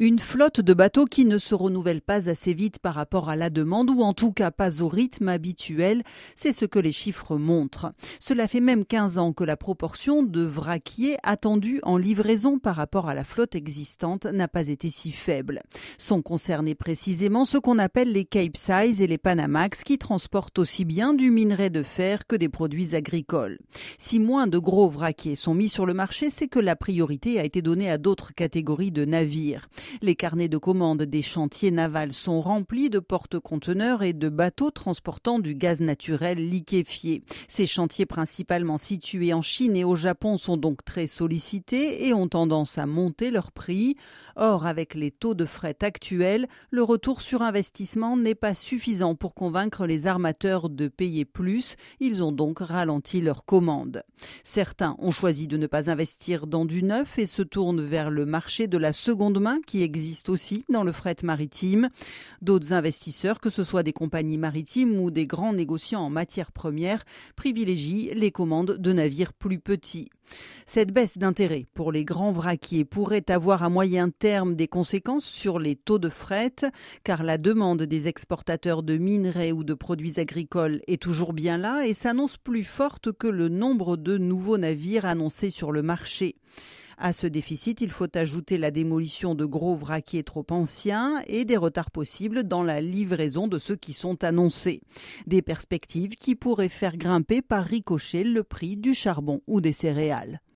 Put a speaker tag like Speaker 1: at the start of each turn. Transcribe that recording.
Speaker 1: Une flotte de bateaux qui ne se renouvelle pas assez vite par rapport à la demande ou en tout cas pas au rythme habituel, c'est ce que les chiffres montrent. Cela fait même 15 ans que la proportion de vraquiers attendus en livraison par rapport à la flotte existante n'a pas été si faible. Sont concernés précisément ce qu'on appelle les Cape Size et les Panamax qui transportent aussi bien du minerai de fer que des produits agricoles. Si moins de gros vraquiers sont mis sur le marché, c'est que la priorité a été donnée à d'autres catégories de navires. Les carnets de commandes des chantiers navals sont remplis de porte-conteneurs et de bateaux transportant du gaz naturel liquéfié. Ces chantiers principalement situés en Chine et au Japon sont donc très sollicités et ont tendance à monter leur prix. Or, avec les taux de fret actuels, le retour sur investissement n'est pas suffisant pour convaincre les armateurs de payer plus. Ils ont donc ralenti leurs commandes. Certains ont choisi de ne pas investir dans du neuf et se tournent vers le marché de la seconde main qui existe aussi dans le fret maritime. D'autres investisseurs, que ce soit des compagnies maritimes ou des grands négociants en matières premières, privilégient les commandes de navires plus petits. Cette baisse d'intérêt pour les grands vraquiers pourrait avoir à moyen terme des conséquences sur les taux de fret, car la demande des exportateurs de minerais ou de produits agricoles est toujours bien là et s'annonce plus forte que le nombre de nouveaux navires annoncés sur le marché. À ce déficit, il faut ajouter la démolition de gros vraquiers trop anciens et des retards possibles dans la livraison de ceux qui sont annoncés. Des perspectives qui pourraient faire grimper par ricochet le prix du charbon ou des céréales.